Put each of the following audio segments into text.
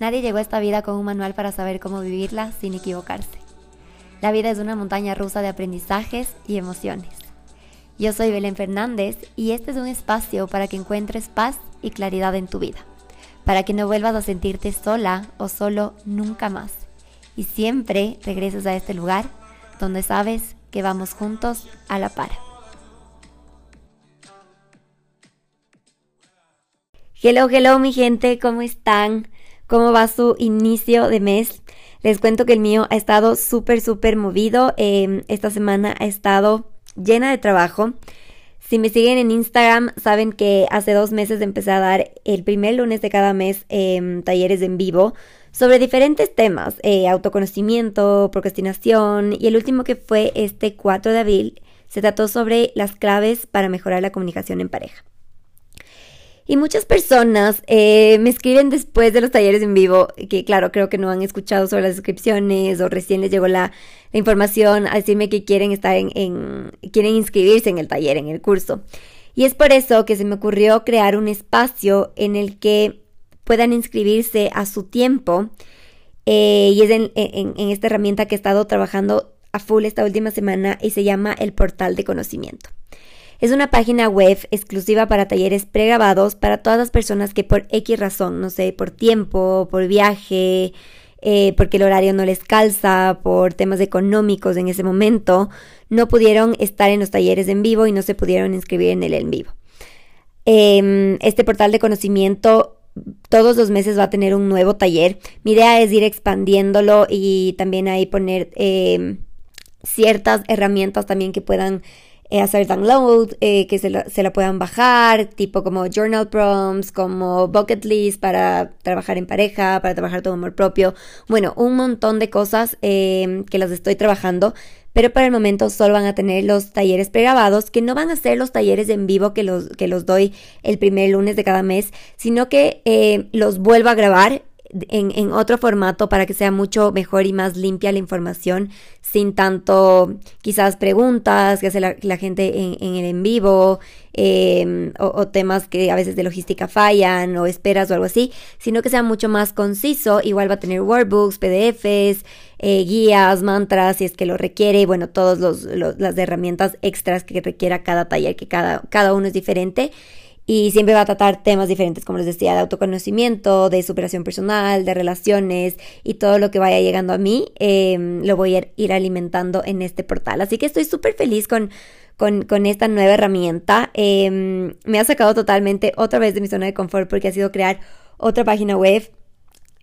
Nadie llegó a esta vida con un manual para saber cómo vivirla sin equivocarse. La vida es una montaña rusa de aprendizajes y emociones. Yo soy Belén Fernández y este es un espacio para que encuentres paz y claridad en tu vida, para que no vuelvas a sentirte sola o solo nunca más y siempre regreses a este lugar donde sabes que vamos juntos a la par. Hello, hello mi gente, ¿cómo están? ¿Cómo va su inicio de mes? Les cuento que el mío ha estado súper, súper movido. Em, esta semana ha estado llena de trabajo. Si me siguen en Instagram, saben que hace dos meses empecé a dar el primer lunes de cada mes em, talleres en vivo sobre diferentes temas, eh, autoconocimiento, procrastinación y el último que fue este 4 de abril se trató sobre las claves para mejorar la comunicación en pareja. Y muchas personas eh, me escriben después de los talleres en vivo, que claro, creo que no han escuchado sobre las inscripciones o recién les llegó la, información a decirme que quieren estar en, en, quieren inscribirse en el taller, en el curso. Y es por eso que se me ocurrió crear un espacio en el que puedan inscribirse a su tiempo. Eh, y es en esta herramienta que he estado trabajando a full esta última semana y se llama el portal de conocimiento. Es una página web exclusiva para talleres pregrabados para todas las personas que por X razón, no sé, por tiempo, por viaje, eh, porque el horario no les calza, por temas económicos en ese momento, no pudieron estar en los talleres en vivo y no se pudieron inscribir en el en vivo. Em, este portal de conocimiento todos los meses va a tener un nuevo taller. Mi idea es ir expandiéndolo y también ahí poner em, ciertas herramientas también que puedan eh, hacer download, eh, que se la, se la, puedan bajar, tipo como journal prompts, como bucket list para trabajar en pareja, para trabajar tu amor propio. Bueno, un montón de cosas eh, que las estoy trabajando, pero para el momento solo van a tener los talleres pregrabados, que no van a ser los talleres en vivo que los, que los doy el primer lunes de cada mes, sino que los vuelvo a grabar en, otro formato para que sea mucho mejor y más limpia la información, sin tanto quizás preguntas que hace la, gente en, el en vivo em, o, temas que a veces de logística fallan o esperas o algo así, sino que sea mucho más conciso. Igual va a tener workbooks, PDFs, eh, guías, mantras, si es que lo requiere, bueno, todas las herramientas extras que requiera cada taller, que cada, cada uno es diferente y siempre va a tratar temas diferentes, como les decía, de autoconocimiento, de superación personal, de relaciones y todo lo que vaya llegando a mí, em, lo voy a ir alimentando en este portal. Así que estoy súper feliz con, con, esta nueva herramienta. Em, me ha sacado totalmente otra vez de mi zona de confort porque ha sido crear otra página web.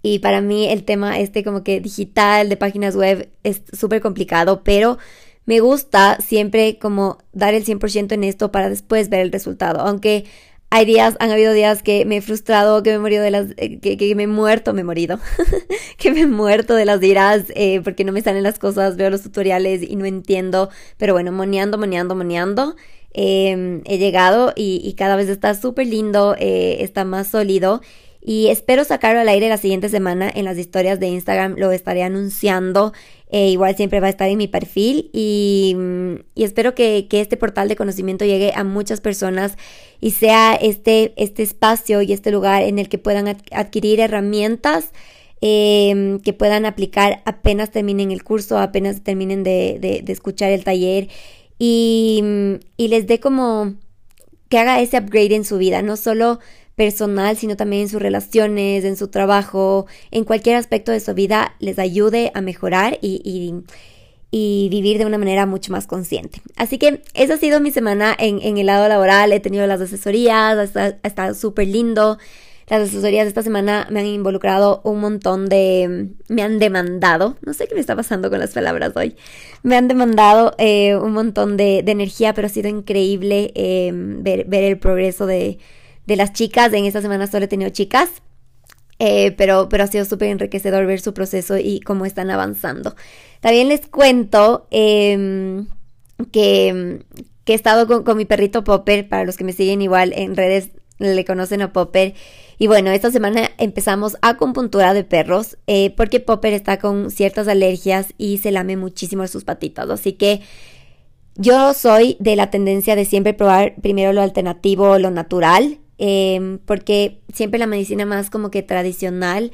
Y para mí el tema este como que digital de páginas web es súper complicado, pero me gusta siempre como dar el 100% en esto para después ver el resultado. Aunque hay días, han habido días que me he frustrado, que me he morido de las, eh, que, me he muerto, me he morido, que me he muerto de las iras eh, porque no me salen las cosas, veo los tutoriales y no entiendo, pero bueno, moneando, moneando, moneando, em, he llegado y, cada vez está súper lindo, eh, está más sólido y espero sacarlo al aire la siguiente semana en las historias de Instagram. Lo estaré anunciando. Eh, igual siempre va a estar en mi perfil. Y, mm, espero que, este portal de conocimiento llegue a muchas personas y sea este, este espacio y este lugar en el que puedan adquirir herramientas. Em, que puedan aplicar apenas terminen el curso, apenas terminen de, escuchar el taller mm, y les dé como que haga ese upgrade en su vida, no solo personal, sino también en sus relaciones, en su trabajo, en cualquier aspecto de su vida, les ayude a mejorar y, y, vivir de una manera mucho más consciente. Así que esa ha sido mi semana en, el lado laboral, he tenido las asesorías, ha estado súper lindo. Las asesorías de esta semana me han involucrado un montón de... me han demandado, no sé qué me está pasando con las palabras hoy, me han demandado eh, un montón de, energía, pero ha sido increíble eh, ver, ver el progreso de, de las chicas. En esta semana solo he tenido chicas. Eh, pero, pero ha sido súper enriquecedor ver su proceso y cómo están avanzando. También les cuento em, que, he estado con, mi perrito Popper, para los que me siguen igual en redes le conocen a Popper. Y bueno, esta semana empezamos acupuntura de perros eh, porque Popper está con ciertas alergias y se lame muchísimo sus patitas. Así que yo soy de la tendencia de siempre probar primero lo alternativo, lo natural. Em, porque siempre la medicina más como que tradicional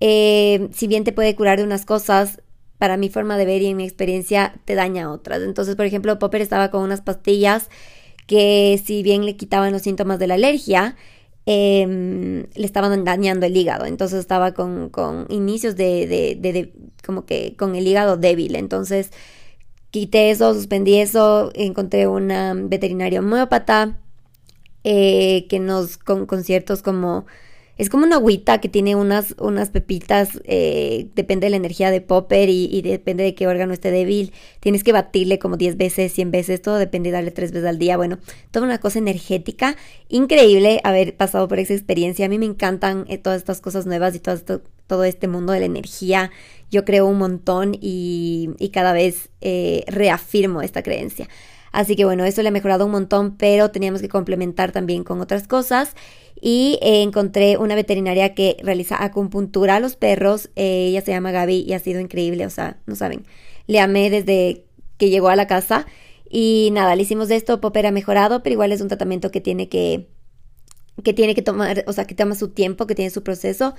eh, si bien te puede curar de unas cosas, para mi forma de ver y en mi experiencia te daña otras. Entonces, por ejemplo, Popper estaba con unas pastillas que si bien le quitaban los síntomas de la alergia, em, le estaban dañando el hígado. Entonces estaba con, inicios de, de, como que con el hígado débil. Entonces quité eso, suspendí eso, encontré una veterinaria homeópata eh, que nos, con conciertos como es como una agüita que tiene unas, unas pepitas, eh, depende de la energía de Popper y, depende de qué órgano esté débil. Tienes que batirle como 10 veces, 100 veces, todo depende de darle 3 veces al día. Bueno, toda una cosa energética. Increíble haber pasado por esa experiencia. A mí me encantan eh, todas estas cosas nuevas y todo, esto, todo este mundo de la energía. Yo creo un montón y, cada vez reafirmo esta creencia. Así que bueno, eso le ha mejorado un montón, pero teníamos que complementar también con otras cosas y eh, encontré una veterinaria que realiza acupuntura a los perros. Eh, ella se llama Gaby y ha sido increíble, o sea, no saben. Le amé desde que llegó a la casa y nada, le hicimos de esto, Popper ha mejorado, pero igual es un tratamiento que tiene que que tiene que tomar, o sea, que toma su tiempo, que tiene su proceso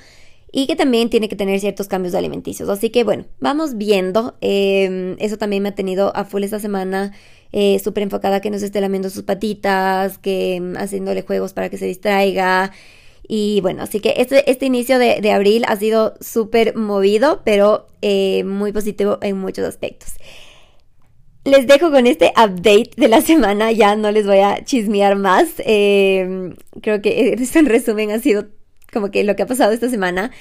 y que también tiene que tener ciertos cambios alimenticios. Así que bueno, vamos viendo. Em, eso también me ha tenido a full esta semana eh, súper enfocada que no se esté lamiendo sus patitas, que mm, haciéndole juegos para que se distraiga. Y bueno, así que este, este inicio de, abril ha sido súper movido, pero eh, muy positivo en muchos aspectos. Les dejo con este update de la semana, ya no les voy a chismear más. Em, creo que en resumen ha sido como que lo que ha pasado esta semana.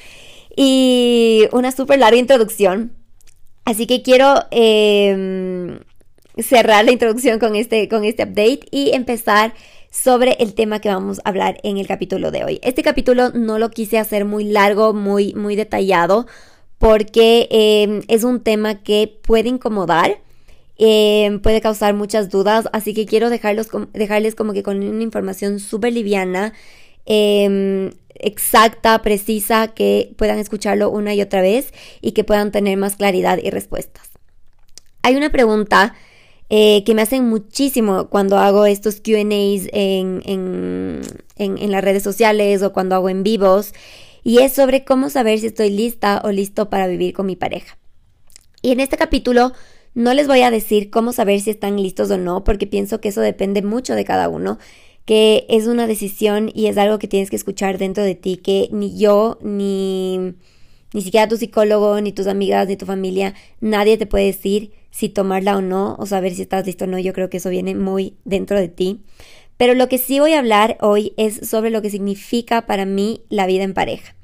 Y una súper larga introducción. Así que quiero eh, cerrar la introducción con este, con este update y empezar sobre el tema que vamos a hablar en el capítulo de hoy. Este capítulo no lo quise hacer muy largo, muy, muy detallado, porque em, es un tema que puede incomodar, em, puede causar muchas dudas, así que quiero dejarlos, dejarles como que con una información súper liviana, em, exacta, precisa, que puedan escucharlo una y otra vez y que puedan tener más claridad y respuestas. Hay una pregunta eh, que me hacen muchísimo cuando hago estos QAs en, en, en, las redes sociales o cuando hago en vivos, y es sobre cómo saber si estoy lista o listo para vivir con mi pareja. Y en este capítulo no les voy a decir cómo saber si están listos o no, porque pienso que eso depende mucho de cada uno, que es una decisión y es algo que tienes que escuchar dentro de ti, que ni yo, ni, ni siquiera tu psicólogo, ni tus amigas, ni tu familia, nadie te puede decir si tomarla o no, o saber si estás listo o no, yo creo que eso viene muy dentro de ti. Pero lo que sí voy a hablar hoy es sobre lo que significa para mí la vida en pareja,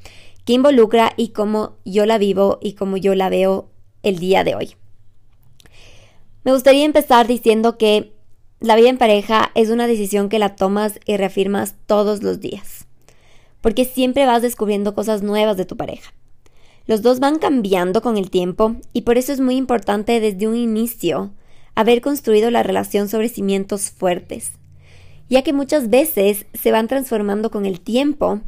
qué involucra y cómo yo la vivo y cómo yo la veo el día de hoy. Me gustaría empezar diciendo que la vida en pareja es una decisión que la tomas y reafirmas todos los días, porque siempre vas descubriendo cosas nuevas de tu pareja. Los dos van cambiando con el tiempo y por eso es muy importante desde un inicio haber construido la relación sobre cimientos fuertes, ya que muchas veces se van transformando con el tiempo,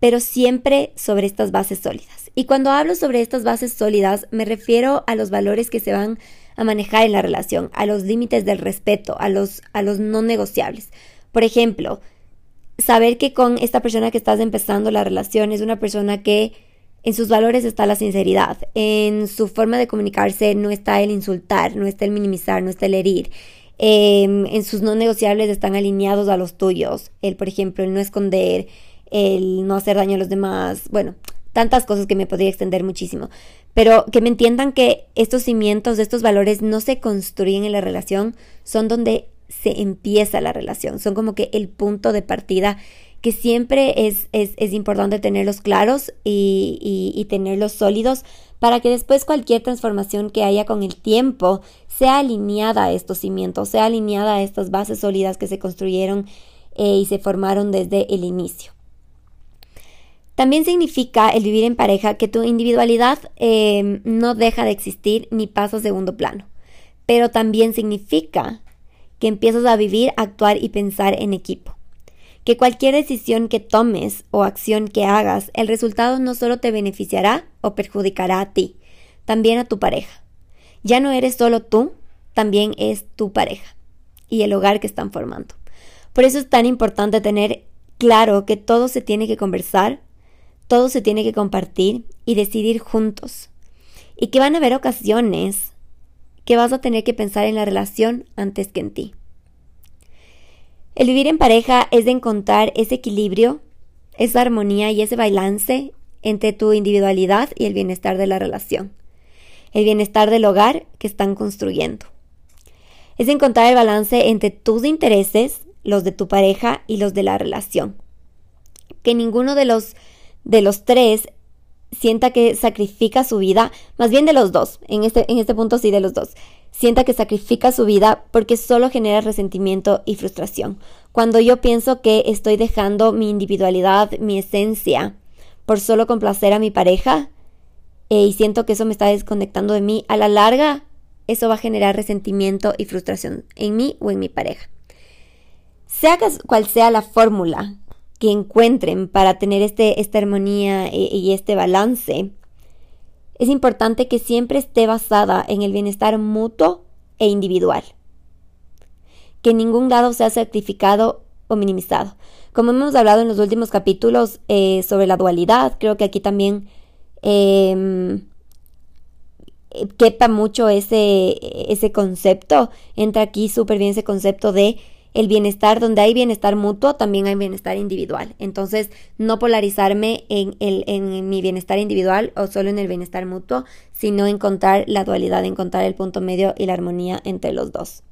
pero siempre sobre estas bases sólidas. Y cuando hablo sobre estas bases sólidas me refiero a los valores que se van a manejar en la relación, a los límites del respeto, a los, a los no negociables. Por ejemplo, saber que con esta persona que estás empezando la relación es una persona que en sus valores está la sinceridad, en su forma de comunicarse no está el insultar, no está el minimizar, no está el herir. Em, en sus no negociables están alineados a los tuyos. El, por ejemplo, el no esconder, el no hacer daño a los demás. Bueno, tantas cosas que me podría extender muchísimo. Pero que me entiendan que estos cimientos, estos valores no se construyen en la relación, son donde se empieza la relación, son como que el punto de partida que siempre es, es, importante tenerlos claros y, y, tenerlos sólidos para que después cualquier transformación que haya con el tiempo sea alineada a estos cimientos, sea alineada a estas bases sólidas que se construyeron eh, y se formaron desde el inicio. También significa el vivir en pareja que tu individualidad em, no deja de existir ni pasa a segundo plano, pero también significa que empiezas a vivir, actuar y pensar en equipo que cualquier decisión que tomes o acción que hagas, el resultado no solo te beneficiará o perjudicará a ti, también a tu pareja. Ya no eres solo tú, también es tu pareja y el hogar que están formando. Por eso es tan importante tener claro que todo se tiene que conversar, todo se tiene que compartir y decidir juntos. Y que van a haber ocasiones que vas a tener que pensar en la relación antes que en ti. El vivir en pareja es de encontrar ese equilibrio, esa armonía y ese balance entre tu individualidad y el bienestar de la relación, el bienestar del hogar que están construyendo. Es encontrar el balance entre tus intereses, los de tu pareja y los de la relación. Que ninguno de los de los tres sienta que sacrifica su vida, más bien de los dos, en este, en este punto sí de los dos, sienta que sacrifica su vida porque solo genera resentimiento y frustración. Cuando yo pienso que estoy dejando mi individualidad, mi esencia, por solo complacer a mi pareja, eh, y siento que eso me está desconectando de mí, a la larga eso va a generar resentimiento y frustración en mí o en mi pareja. Sea cual sea la fórmula que encuentren para tener este, esta armonía y, y este balance, es importante que siempre esté basada en el bienestar mutuo e individual. Que ningún lado sea sacrificado o minimizado. Como hemos hablado en los últimos capítulos eh, sobre la dualidad, creo que aquí también em, quepa mucho ese, ese concepto. Entra aquí súper bien ese concepto de el bienestar, donde hay bienestar mutuo, también hay bienestar individual. Entonces, no polarizarme en, el, en mi bienestar individual o solo en el bienestar mutuo, sino encontrar la dualidad, encontrar el punto medio y la armonía entre los dos.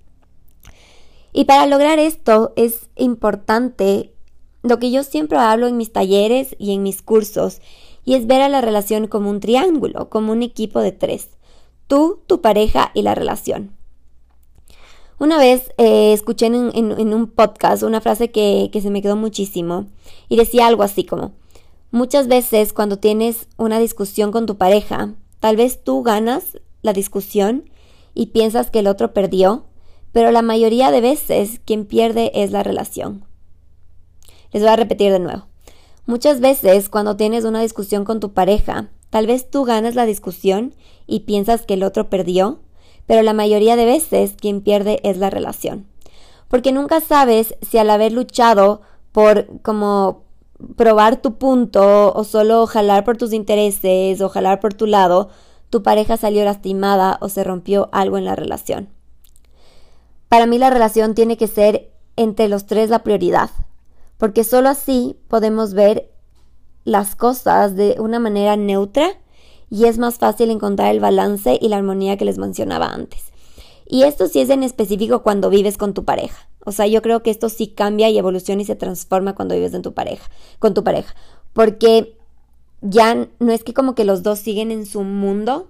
Y para lograr esto es importante lo que yo siempre hablo en mis talleres y en mis cursos, y es ver a la relación como un triángulo, como un equipo de tres. Tú, tu pareja y la relación. Una vez eh, escuché en, un podcast una frase que, que se me quedó muchísimo y decía algo así como, muchas veces cuando tienes una discusión con tu pareja, tal vez tú ganas la discusión y piensas que el otro perdió, pero la mayoría de veces quien pierde es la relación. Les voy a repetir de nuevo. Muchas veces cuando tienes una discusión con tu pareja, tal vez tú ganas la discusión y piensas que el otro perdió, pero la mayoría de veces quien pierde es la relación. Porque nunca sabes si al haber luchado por como probar tu punto o solo jalar por tus intereses o jalar por tu lado, tu pareja salió lastimada o se rompió algo en la relación. Para mí la relación tiene que ser entre los tres la prioridad, porque solo así podemos ver las cosas de una manera neutra y es más fácil encontrar el balance y la armonía que les mencionaba antes. Y esto sí es en específico cuando vives con tu pareja. O sea, yo creo que esto sí cambia y evoluciona y se transforma cuando vives en tu pareja, con tu pareja, porque ya no es que como que los dos siguen en su mundo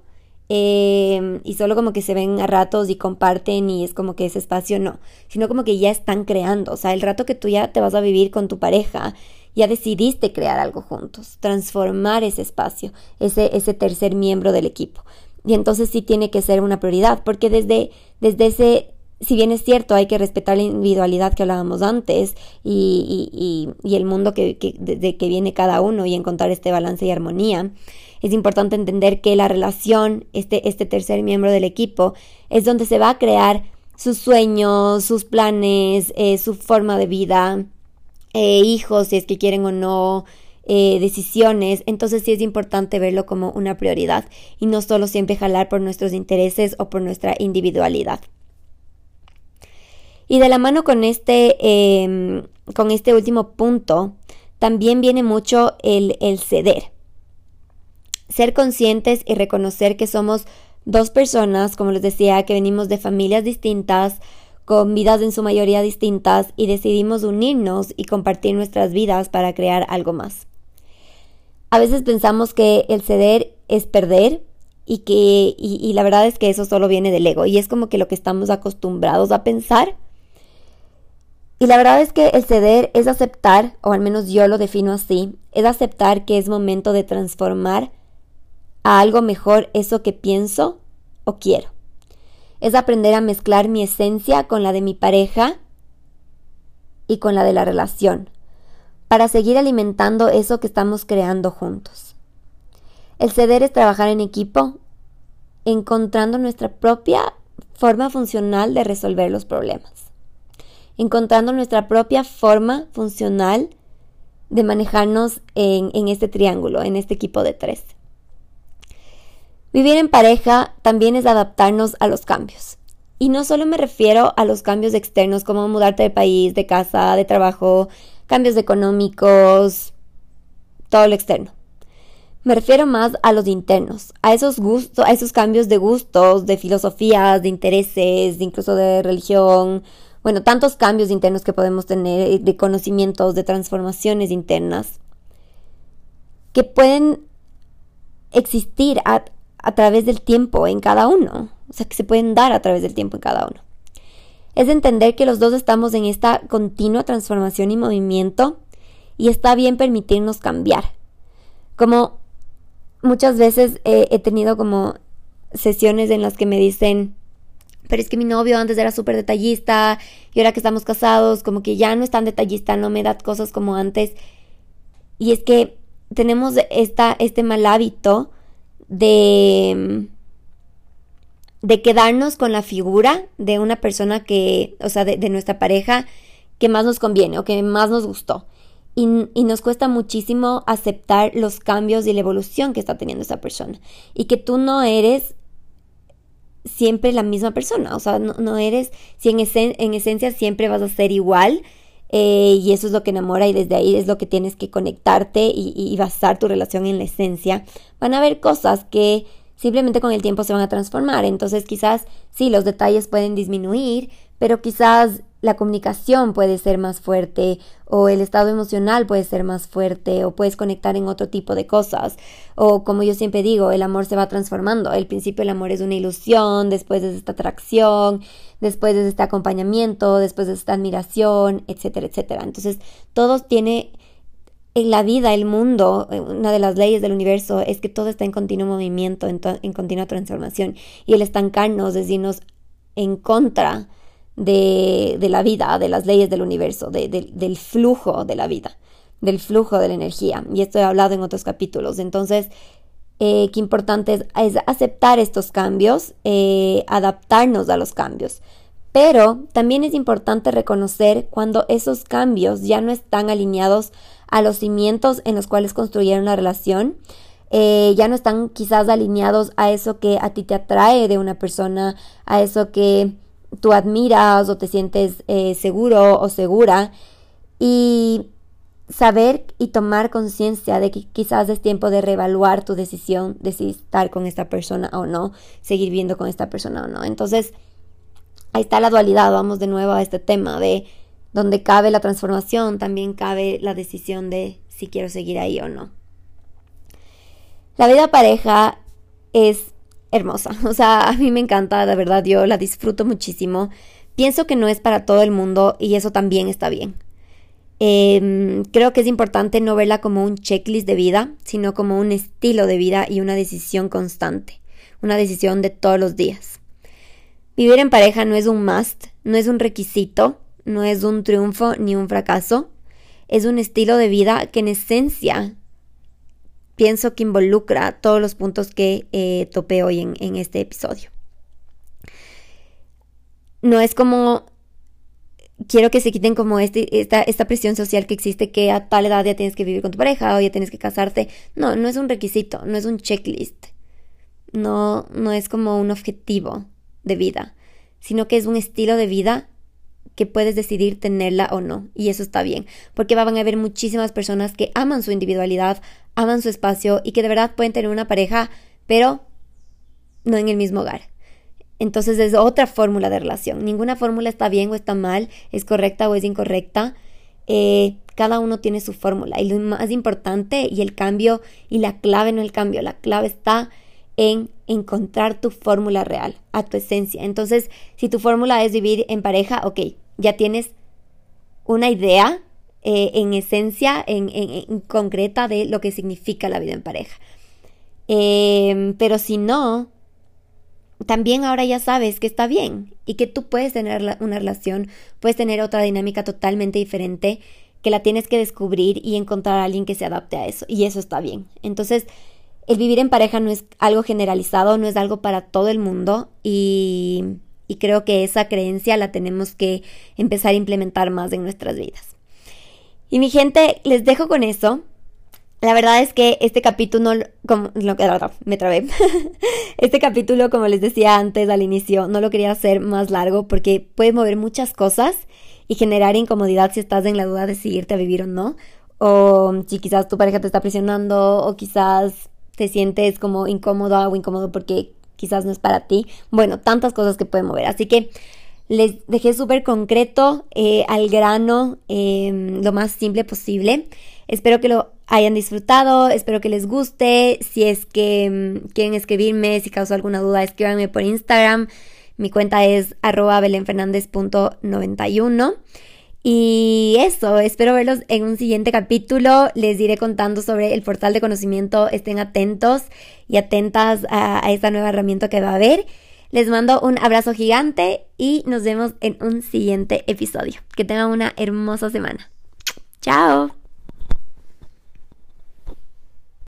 eh, y solo como que se ven a ratos y comparten y es como que ese espacio no, sino como que ya están creando, o sea, el rato que tú ya te vas a vivir con tu pareja, ya decidiste crear algo juntos, transformar ese espacio, ese, ese tercer miembro del equipo. Y entonces sí tiene que ser una prioridad, porque desde, desde ese, si bien es cierto, hay que respetar la individualidad que hablábamos antes y, y, y, el mundo que, que, de, que viene cada uno y encontrar este balance y armonía, es importante entender que la relación, este, este tercer miembro del equipo, es donde se va a crear sus sueños, sus planes, eh, su forma de vida, eh, hijos, si es que quieren o no, eh, decisiones, entonces sí es importante verlo como una prioridad y no solo siempre jalar por nuestros intereses o por nuestra individualidad. Y de la mano con este, em, con este último punto, también viene mucho el, el ceder. Ser conscientes y reconocer que somos dos personas, como les decía, que venimos de familias distintas, con vidas en su mayoría distintas y decidimos unirnos y compartir nuestras vidas para crear algo más. A veces pensamos que el ceder es perder y que y, la verdad es que eso solo viene del ego y es como que lo que estamos acostumbrados a pensar. Y la verdad es que el ceder es aceptar, o al menos yo lo defino así, es aceptar que es momento de transformar a algo mejor eso que pienso o quiero es aprender a mezclar mi esencia con la de mi pareja y con la de la relación, para seguir alimentando eso que estamos creando juntos. El ceder es trabajar en equipo, encontrando nuestra propia forma funcional de resolver los problemas, encontrando nuestra propia forma funcional de manejarnos en, en este triángulo, en este equipo de tres. Vivir en pareja también es adaptarnos a los cambios. Y no solo me refiero a los cambios externos como mudarte de país, de casa, de trabajo, cambios económicos, todo lo externo. Me refiero más a los internos, a esos gustos, a esos cambios de gustos, de filosofías, de intereses, incluso de religión, bueno, tantos cambios internos que podemos tener, de conocimientos, de transformaciones internas, que pueden existir a través del tiempo en cada uno, o sea, que se pueden dar a través del tiempo en cada uno. Es entender que los dos estamos en esta continua transformación y movimiento y está bien permitirnos cambiar. Como muchas veces he tenido como sesiones en las que me dicen, pero es que mi novio antes era súper detallista y ahora que estamos casados, como que ya no es tan detallista, no me da cosas como antes. Y es que tenemos esta, este mal hábito de, de quedarnos con la figura de una persona que, o sea, de, nuestra pareja que más nos conviene o que más nos gustó. Y, y, nos cuesta muchísimo aceptar los cambios y la evolución que está teniendo esa persona. Y que tú no eres siempre la misma persona. O sea, no, eres, si en, en esencia siempre vas a ser igual, eh, y eso es lo que enamora y desde ahí es lo que tienes que conectarte y, basar tu relación en la esencia. Van a haber cosas que simplemente con el tiempo se van a transformar. Entonces quizás sí, los detalles pueden disminuir, pero quizás la comunicación puede ser más fuerte o el estado emocional puede ser más fuerte o puedes conectar en otro tipo de cosas o como yo siempre digo, el amor se va transformando. El principio el amor es una ilusión, después es esta atracción, después es este acompañamiento, después es esta admiración, etcétera, etcétera. Entonces, todo tiene en la vida, el mundo, una de las leyes del universo es que todo está en continuo movimiento, en, en continua transformación y el estancarnos es irnos en contra de, la vida, de las leyes del universo, del flujo de la vida, del flujo de la energía. Y esto he hablado en otros capítulos. Entonces, eh, qué importante es, aceptar estos cambios, eh, adaptarnos a los cambios. Pero también es importante reconocer cuando esos cambios ya no están alineados a los cimientos en los cuales construyeron la relación, eh, ya no están quizás alineados a eso que a ti te atrae de una persona, a eso que tú admiras o te sientes eh, seguro o segura y saber y tomar conciencia de que quizás es tiempo de reevaluar tu decisión de si estar con esta persona o no, seguir viendo con esta persona o no. Entonces, ahí está la dualidad, vamos de nuevo a este tema de donde cabe la transformación, también cabe la decisión de si quiero seguir ahí o no. La vida pareja es hermosa. O sea, a mí me encanta, de verdad, yo la disfruto muchísimo. Pienso que no es para todo el mundo y eso también está bien. Em, creo que es importante no verla como un checklist de vida, sino como un estilo de vida y una decisión constante, una decisión de todos los días. Vivir en pareja no es un must, no es un requisito, no es un triunfo ni un fracaso, es un estilo de vida que en esencia pienso que involucra todos los puntos que eh, topé hoy en, este episodio. No es como quiero que se quiten como este, esta, esta presión social que existe que a tal edad ya tienes que vivir con tu pareja o ya tienes que casarte. No, no es un requisito, no es un checklist. No, no es como un objetivo de vida, sino que es un estilo de vida que puedes decidir tenerla o no. Y eso está bien, porque van a haber muchísimas personas que aman su individualidad, aman su espacio y que de verdad pueden tener una pareja, pero no en el mismo hogar. Entonces es otra fórmula de relación. Ninguna fórmula está bien o está mal, es correcta o es incorrecta. Eh, cada uno tiene su fórmula. Y lo más importante y el cambio y la clave no el cambio, la clave está en encontrar tu fórmula real, a tu esencia. Entonces, si tu fórmula es vivir en pareja, ok, ya tienes una idea eh, en esencia, en, concreta de lo que significa la vida en pareja. Em, pero si no, también ahora ya sabes que está bien y que tú puedes tener una relación, puedes tener otra dinámica totalmente diferente, que la tienes que descubrir y encontrar a alguien que se adapte a eso. Y eso está bien. Entonces, el vivir en pareja no es algo generalizado, no es algo para todo el mundo y, creo que esa creencia la tenemos que empezar a implementar más en nuestras vidas. Y mi gente, les dejo con eso. La verdad es que este capítulo, como, lo, me trabé. este capítulo, como les decía antes al inicio, no lo quería hacer más largo porque puede mover muchas cosas y generar incomodidad si estás en la duda de si a vivir o no. O si quizás tu pareja te está presionando o quizás te sientes como incómoda o incómodo porque quizás no es para ti. Bueno, tantas cosas que pueden mover. Así que les dejé súper concreto, eh, al grano, em, lo más simple posible. Espero que lo hayan disfrutado, espero que les guste. Si es que em, quieren escribirme, si causó alguna duda, escríbanme por Instagram. Mi cuenta es arroba belenfernandez.91. Y eso, espero verlos en un siguiente capítulo. Les iré contando sobre el portal de conocimiento. Estén atentos y atentas a, a esta nueva herramienta que va a haber. Les mando un abrazo gigante y nos vemos en un siguiente episodio. Que tengan una hermosa semana. Chao.